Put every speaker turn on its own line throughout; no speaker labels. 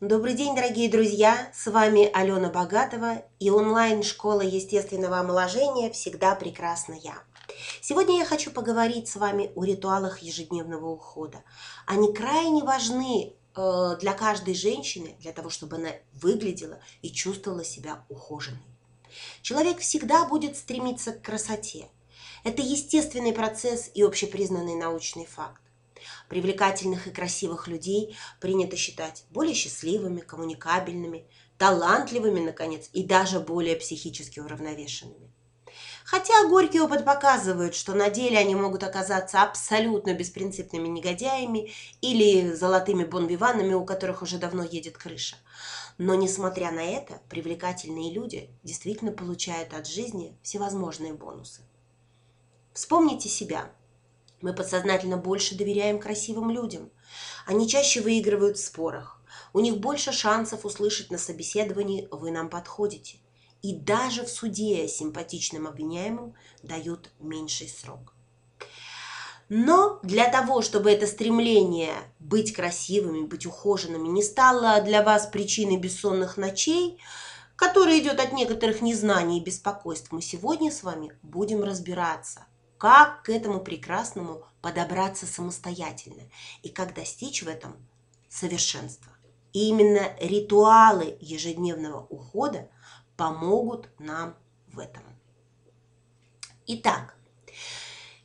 Добрый день, дорогие друзья! С вами Алена Богатова и онлайн-школа естественного омоложения «Всегда прекрасна я». Сегодня я хочу поговорить с вами о ритуалах ежедневного ухода. Они крайне важны э, для каждой женщины, для того, чтобы она выглядела и чувствовала себя ухоженной. Человек всегда будет стремиться к красоте. Это естественный процесс и общепризнанный научный факт. Привлекательных и красивых людей принято считать более счастливыми, коммуникабельными, талантливыми, наконец, и даже более психически уравновешенными. Хотя горький опыт показывает, что на деле они могут оказаться абсолютно беспринципными негодяями или золотыми бонвиванами, у которых уже давно едет крыша. Но, несмотря на это, привлекательные люди действительно получают от жизни всевозможные бонусы. Вспомните себя – мы подсознательно больше доверяем красивым людям. Они чаще выигрывают в спорах. У них больше шансов услышать на собеседовании «вы нам подходите». И даже в суде симпатичным обвиняемым дают меньший срок. Но для того, чтобы это стремление быть красивыми, быть ухоженными не стало для вас причиной бессонных ночей, которая идет от некоторых незнаний и беспокойств, мы сегодня с вами будем разбираться – как к этому прекрасному подобраться самостоятельно и как достичь в этом совершенства. И именно ритуалы ежедневного ухода помогут нам в этом. Итак,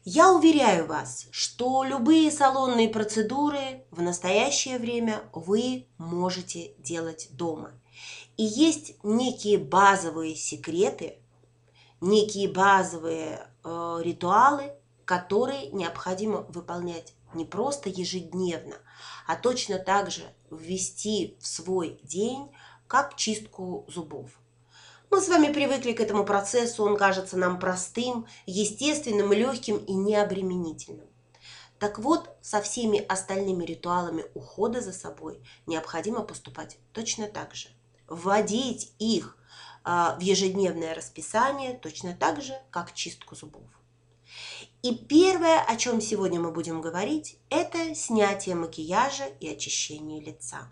я уверяю вас, что любые салонные процедуры в настоящее время вы можете делать дома. И есть некие базовые секреты, некие базовые э, ритуалы, которые необходимо выполнять не просто ежедневно, а точно так же ввести в свой день, как чистку зубов. Мы с вами привыкли к этому процессу, он кажется нам простым, естественным, легким и необременительным. Так вот, со всеми остальными ритуалами ухода за собой необходимо поступать точно так же. Вводить их в ежедневное расписание, точно так же, как чистку зубов. И первое, о чем сегодня мы будем говорить, это снятие макияжа и очищение лица.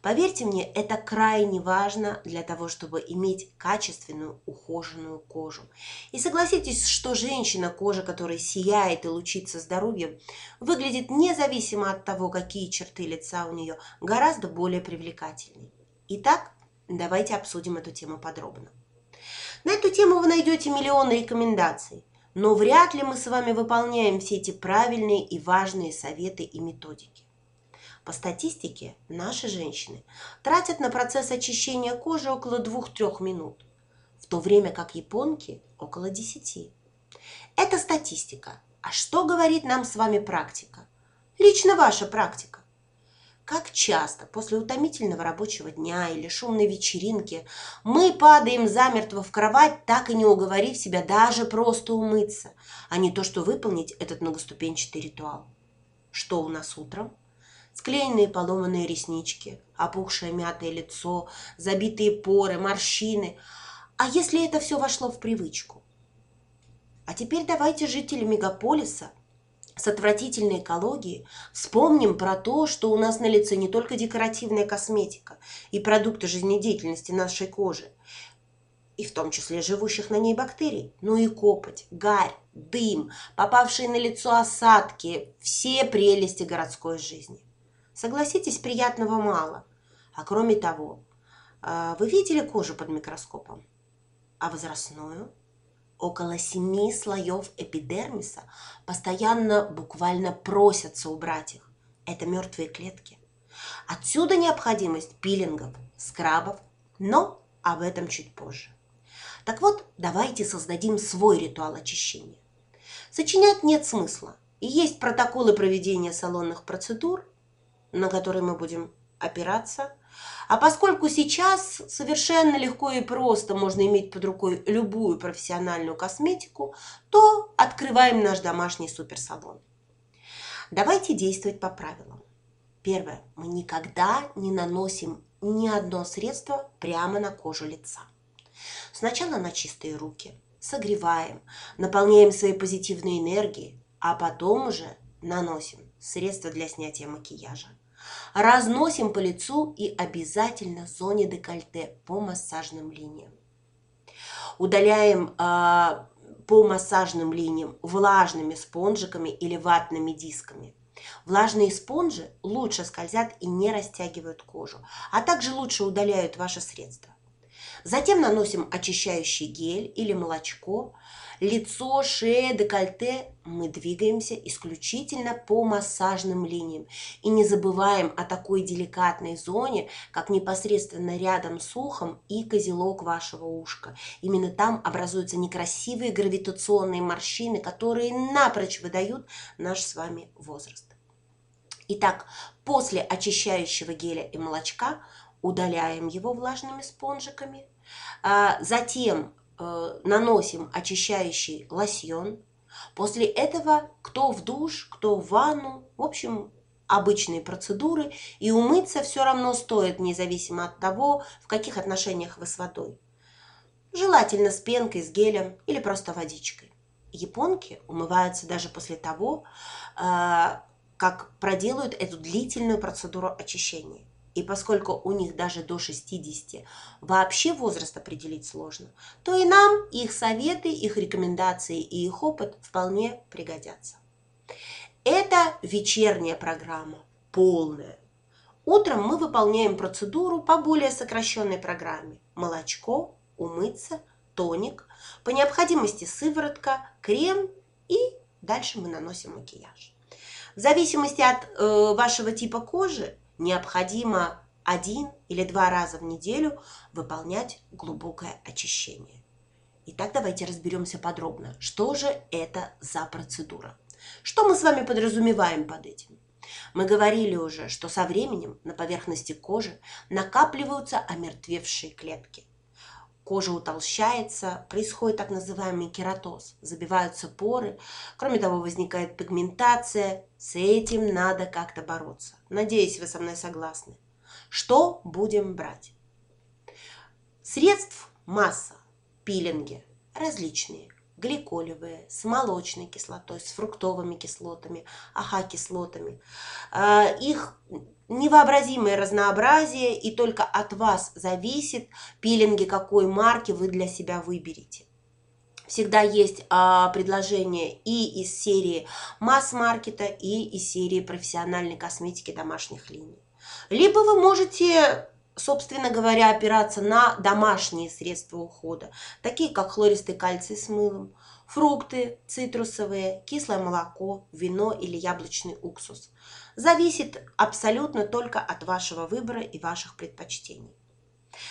Поверьте мне, это крайне важно для того, чтобы иметь качественную ухоженную кожу. И согласитесь, что женщина, кожа которой сияет и лучится здоровьем, выглядит независимо от того, какие черты лица у нее, гораздо более привлекательной. Итак, Давайте обсудим эту тему подробно. На эту тему вы найдете миллионы рекомендаций, но вряд ли мы с вами выполняем все эти правильные и важные советы и методики. По статистике, наши женщины тратят на процесс очищения кожи около 2-3 минут, в то время как японки около 10. Это статистика. А что говорит нам с вами практика? Лично ваша практика. Как часто после утомительного рабочего дня или шумной вечеринки мы падаем замертво в кровать, так и не уговорив себя даже просто умыться, а не то, что выполнить этот многоступенчатый ритуал. Что у нас утром? Склеенные поломанные реснички, опухшее мятое лицо, забитые поры, морщины. А если это все вошло в привычку? А теперь давайте жители мегаполиса с отвратительной экологией, вспомним про то, что у нас на лице не только декоративная косметика и продукты жизнедеятельности нашей кожи, и в том числе живущих на ней бактерий, но и копоть, гарь, дым, попавшие на лицо осадки, все прелести городской жизни. Согласитесь, приятного мало. А кроме того, а, вы видели кожу под микроскопом? А возрастную? Около семи слоев эпидермиса постоянно буквально просятся убрать их. Это мертвые клетки. Отсюда необходимость пилингов, скрабов, но об этом чуть позже. Так вот, давайте создадим свой ритуал очищения. Сочинять нет смысла. И есть протоколы проведения салонных процедур, на которые мы будем опираться – а поскольку сейчас совершенно легко и просто можно иметь под рукой любую профессиональную косметику, то открываем наш домашний суперсалон. Давайте действовать по правилам. Первое. Мы никогда не наносим ни одно средство прямо на кожу лица. Сначала на чистые руки, согреваем, наполняем своей позитивной энергией, а потом уже наносим средства для снятия макияжа. Разносим по лицу и обязательно в зоне декольте по массажным линиям. Удаляем э, по массажным линиям влажными спонжиками или ватными дисками. Влажные спонжи лучше скользят и не растягивают кожу, а также лучше удаляют ваше средство. Затем наносим очищающий гель или молочко. Лицо, шея, декольте мы двигаемся исключительно по массажным линиям. И не забываем о такой деликатной зоне, как непосредственно рядом с ухом и козелок вашего ушка. Именно там образуются некрасивые гравитационные морщины, которые напрочь выдают наш с вами возраст. Итак, после очищающего геля и молочка удаляем его влажными спонжиками, затем э, наносим очищающий лосьон. После этого кто в душ, кто в ванну, в общем, обычные процедуры, и умыться все равно стоит, независимо от того, в каких отношениях вы с водой. Желательно с пенкой, с гелем или просто водичкой. Японки умываются даже после того, э, как проделают эту длительную процедуру очищения. И поскольку у них даже до 60 вообще возраст определить сложно, то и нам их советы, их рекомендации и их опыт вполне пригодятся. Это вечерняя программа, полная. Утром мы выполняем процедуру по более сокращенной программе. Молочко, умыться, тоник, по необходимости сыворотка, крем и дальше мы наносим макияж. В зависимости от э, вашего типа кожи необходимо один или два раза в неделю выполнять глубокое очищение. Итак, давайте разберемся подробно, что же это за процедура. Что мы с вами подразумеваем под этим? Мы говорили уже, что со временем на поверхности кожи накапливаются омертвевшие клетки кожа утолщается, происходит так называемый кератоз, забиваются поры, кроме того возникает пигментация, с этим надо как-то бороться. Надеюсь, вы со мной согласны. Что будем брать? Средств масса, пилинги различные, гликолевые, с молочной кислотой, с фруктовыми кислотами, аха-кислотами. А, их невообразимое разнообразие, и только от вас зависит, пилинги какой марки вы для себя выберете. Всегда есть а, предложения и из серии масс-маркета, и из серии профессиональной косметики домашних линий. Либо вы можете собственно говоря, опираться на домашние средства ухода, такие как хлористый кальций с мылом, фрукты цитрусовые, кислое молоко, вино или яблочный уксус. Зависит абсолютно только от вашего выбора и ваших предпочтений.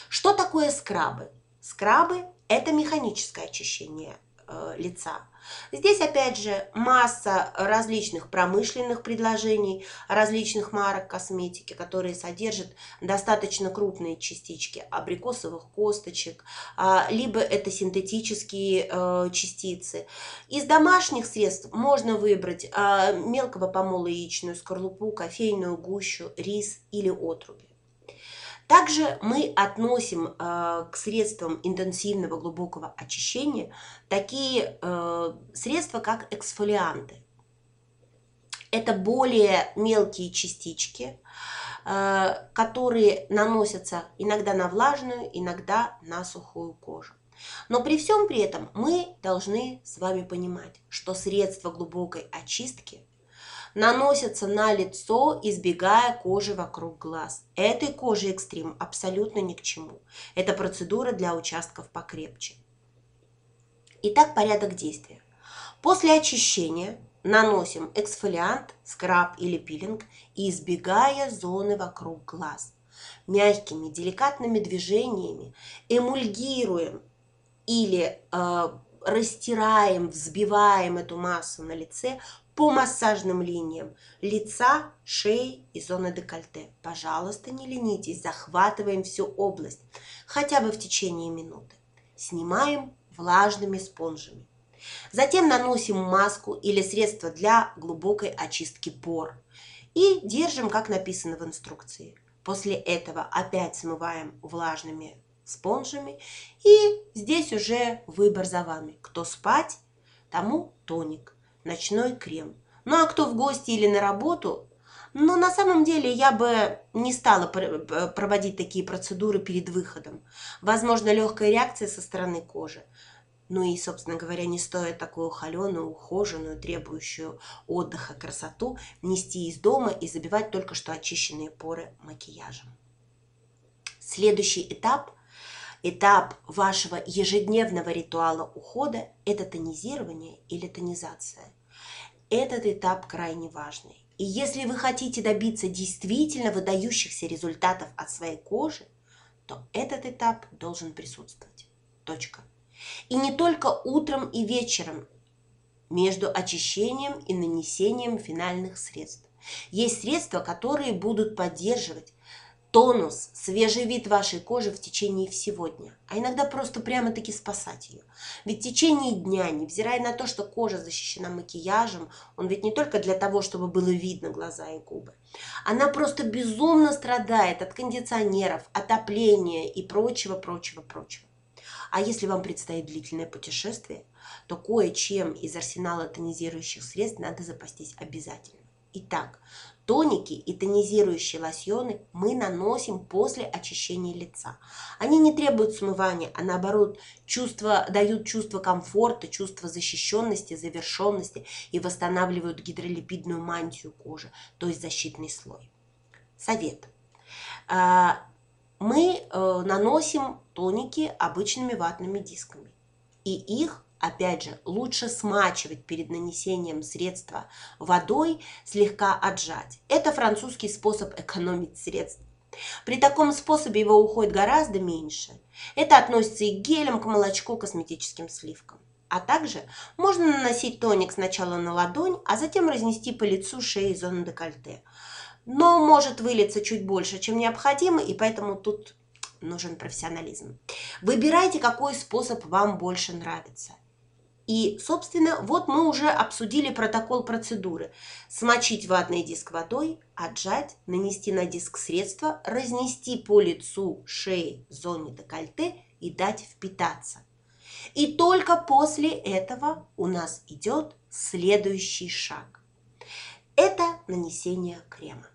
Что такое скрабы? Скрабы – это механическое очищение лица. Здесь опять же масса различных промышленных предложений, различных марок косметики, которые содержат достаточно крупные частички абрикосовых косточек, а, либо это синтетические э, частицы. Из домашних средств можно выбрать а, мелкого помола яичную скорлупу, кофейную гущу, рис или отруби. Также мы относим э, к средствам интенсивного глубокого очищения такие э, средства, как эксфолианты. Это более мелкие частички, э, которые наносятся иногда на влажную, иногда на сухую кожу. Но при всем при этом мы должны с вами понимать, что средства глубокой очистки наносятся на лицо, избегая кожи вокруг глаз. Этой кожи экстрим абсолютно ни к чему. Это процедура для участков покрепче. Итак, порядок действия. После очищения наносим эксфолиант, скраб или пилинг, избегая зоны вокруг глаз. Мягкими, деликатными движениями эмульгируем или э, растираем, взбиваем эту массу на лице по массажным линиям лица, шеи и зоны декольте. Пожалуйста, не ленитесь, захватываем всю область, хотя бы в течение минуты. Снимаем влажными спонжами. Затем наносим маску или средство для глубокой очистки пор и держим, как написано в инструкции. После этого опять смываем влажными спонжами и здесь уже выбор за вами. Кто спать, тому тоник ночной крем. Ну а кто в гости или на работу, Но на самом деле я бы не стала проводить такие процедуры перед выходом. Возможно, легкая реакция со стороны кожи. Ну и, собственно говоря, не стоит такую холеную, ухоженную, требующую отдыха красоту нести из дома и забивать только что очищенные поры макияжем. Следующий этап – этап вашего ежедневного ритуала ухода – это тонизирование или тонизация. Этот этап крайне важный. И если вы хотите добиться действительно выдающихся результатов от своей кожи, то этот этап должен присутствовать. Точка. И не только утром и вечером между очищением и нанесением финальных средств. Есть средства, которые будут поддерживать тонус, свежий вид вашей кожи в течение всего дня, а иногда просто прямо-таки спасать ее. Ведь в течение дня, невзирая на то, что кожа защищена макияжем, он ведь не только для того, чтобы было видно глаза и губы, она просто безумно страдает от кондиционеров, отопления и прочего, прочего, прочего. А если вам предстоит длительное путешествие, то кое-чем из арсенала тонизирующих средств надо запастись обязательно. Итак, Тоники и тонизирующие лосьоны мы наносим после очищения лица. Они не требуют смывания, а наоборот чувство, дают чувство комфорта, чувство защищенности, завершенности и восстанавливают гидролипидную мантию кожи, то есть защитный слой. Совет. А, мы э, наносим тоники обычными ватными дисками. И их Опять же, лучше смачивать перед нанесением средства водой, слегка отжать. Это французский способ экономить средства. При таком способе его уходит гораздо меньше. Это относится и к гелям, к молочку, косметическим сливкам. А также можно наносить тоник сначала на ладонь, а затем разнести по лицу, шее и зону декольте. Но может вылиться чуть больше, чем необходимо, и поэтому тут нужен профессионализм. Выбирайте, какой способ вам больше нравится. И, собственно, вот мы уже обсудили протокол процедуры. Смочить ватный диск водой, отжать, нанести на диск средства, разнести по лицу, шее, зоне декольте и дать впитаться. И только после этого у нас идет следующий шаг. Это нанесение крема.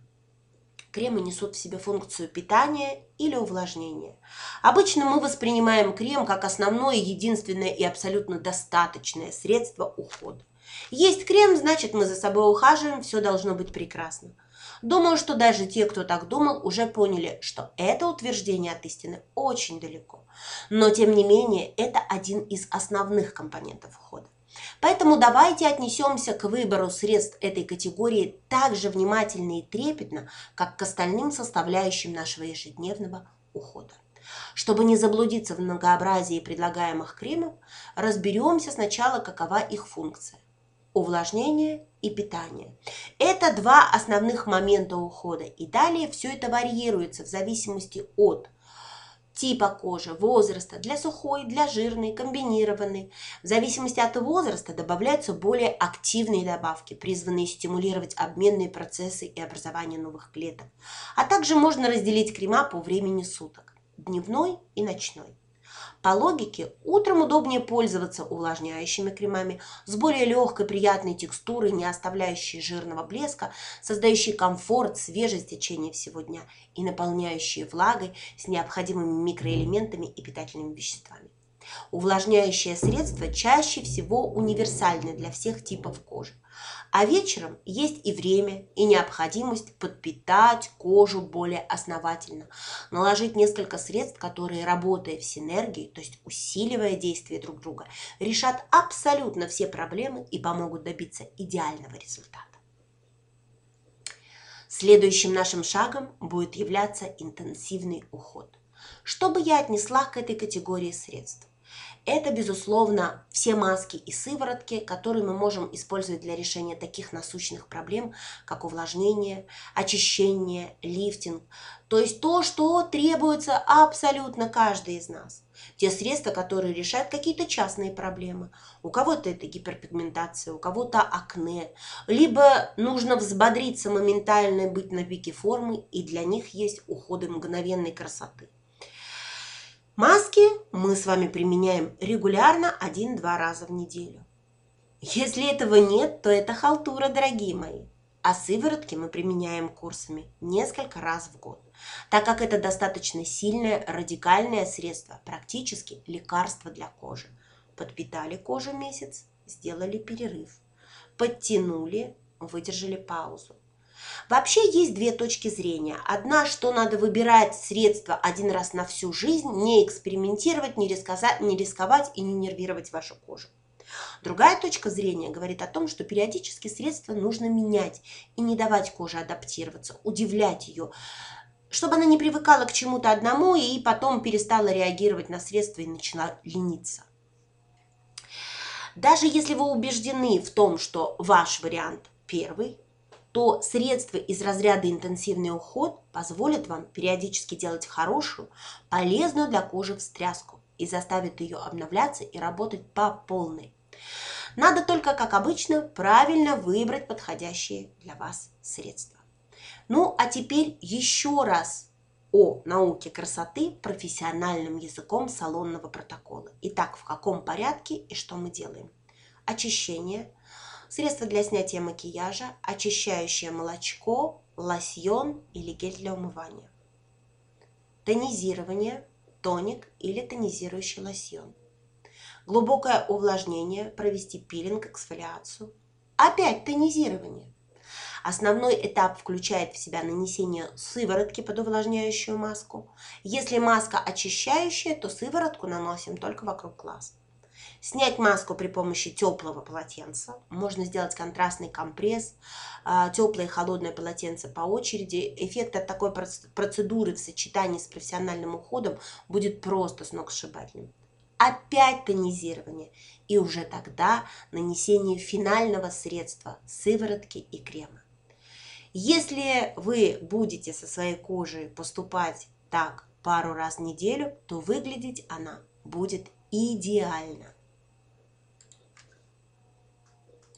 Кремы несут в себе функцию питания или увлажнения. Обычно мы воспринимаем крем как основное, единственное и абсолютно достаточное средство ухода. Есть крем, значит мы за собой ухаживаем, все должно быть прекрасно. Думаю, что даже те, кто так думал, уже поняли, что это утверждение от истины очень далеко. Но тем не менее, это один из основных компонентов ухода. Поэтому давайте отнесемся к выбору средств этой категории так же внимательно и трепетно, как к остальным составляющим нашего ежедневного ухода. Чтобы не заблудиться в многообразии предлагаемых кремов, разберемся сначала, какова их функция. Увлажнение и питание. Это два основных момента ухода, и далее все это варьируется в зависимости от типа кожи, возраста, для сухой, для жирной, комбинированной. В зависимости от возраста добавляются более активные добавки, призванные стимулировать обменные процессы и образование новых клеток. А также можно разделить крема по времени суток – дневной и ночной. По логике, утром удобнее пользоваться увлажняющими кремами с более легкой приятной текстурой, не оставляющей жирного блеска, создающей комфорт, свежесть в течение всего дня и наполняющие влагой с необходимыми микроэлементами и питательными веществами. Увлажняющее средство чаще всего универсальны для всех типов кожи. А вечером есть и время, и необходимость подпитать кожу более основательно, наложить несколько средств, которые, работая в синергии, то есть усиливая действие друг друга, решат абсолютно все проблемы и помогут добиться идеального результата. Следующим нашим шагом будет являться интенсивный уход. Что бы я отнесла к этой категории средств? Это, безусловно, все маски и сыворотки, которые мы можем использовать для решения таких насущных проблем, как увлажнение, очищение, лифтинг. То есть то, что требуется абсолютно каждый из нас. Те средства, которые решают какие-то частные проблемы. У кого-то это гиперпигментация, у кого-то акне. Либо нужно взбодриться моментально, быть на пике формы, и для них есть уходы мгновенной красоты. Маски мы с вами применяем регулярно один-два раза в неделю. Если этого нет, то это халтура, дорогие мои. а сыворотки мы применяем курсами несколько раз в год, так как это достаточно сильное радикальное средство, практически лекарство для кожи. Подпитали кожу месяц, сделали перерыв, подтянули, выдержали паузу. Вообще есть две точки зрения. Одна, что надо выбирать средства один раз на всю жизнь, не экспериментировать, не рисковать, не рисковать и не нервировать вашу кожу. Другая точка зрения говорит о том, что периодически средства нужно менять и не давать коже адаптироваться, удивлять ее, чтобы она не привыкала к чему-то одному и потом перестала реагировать на средства и начала лениться. Даже если вы убеждены в том, что ваш вариант первый, то средства из разряда интенсивный уход позволят вам периодически делать хорошую, полезную для кожи встряску и заставит ее обновляться и работать по полной. Надо только, как обычно, правильно выбрать подходящие для вас средства. Ну, а теперь еще раз о науке красоты профессиональным языком салонного протокола. Итак, в каком порядке и что мы делаем? Очищение – средство для снятия макияжа, очищающее молочко, лосьон или гель для умывания. Тонизирование, тоник или тонизирующий лосьон. Глубокое увлажнение, провести пилинг, эксфолиацию. Опять тонизирование. Основной этап включает в себя нанесение сыворотки под увлажняющую маску. Если маска очищающая, то сыворотку наносим только вокруг глаз. Снять маску при помощи теплого полотенца. Можно сделать контрастный компресс, а, теплое и холодное полотенце по очереди. Эффект от такой процедуры в сочетании с профессиональным уходом будет просто сногсшибательным. Опять тонизирование. И уже тогда нанесение финального средства сыворотки и крема. Если вы будете со своей кожей поступать так пару раз в неделю, то выглядеть она будет идеально.